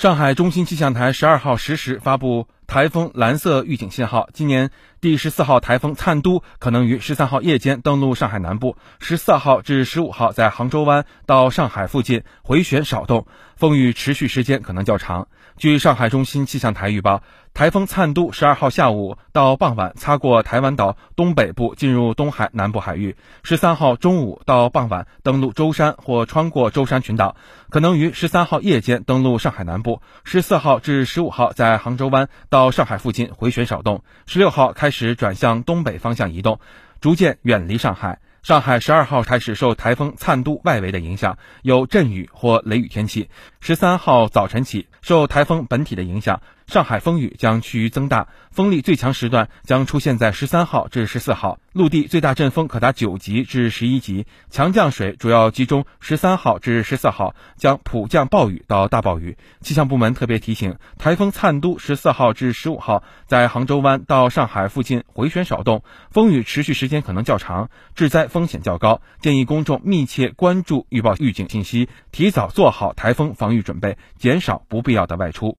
上海中心气象台十二号十时发布台风蓝色预警信号。今年第十四号台风灿都可能于十三号夜间登陆上海南部，十四号至十五号在杭州湾到上海附近回旋少动，风雨持续时间可能较长。据上海中心气象台预报，台风灿都十二号下午到傍晚擦过台湾岛东北部，进入东海南部海域；十三号中午到傍晚登陆舟山或穿过舟山群岛，可能于十三号夜间登陆上海南部；十四号至十五号在杭州湾到上海附近回旋少动；十六号开始转向东北方向移动，逐渐远离上海。上海十二号开始受台风灿都外围的影响，有阵雨或雷雨天气。十三号早晨起，受台风本体的影响。上海风雨将趋于增大，风力最强时段将出现在十三号至十四号，陆地最大阵风可达九级至十一级，强降水主要集中十三号至十四号，将普降暴雨到大暴雨。气象部门特别提醒，台风灿都十四号至十五号在杭州湾到上海附近回旋少动，风雨持续时间可能较长，致灾风险较高，建议公众密切关注预报预警信息，提早做好台风防御准备，减少不必要的外出。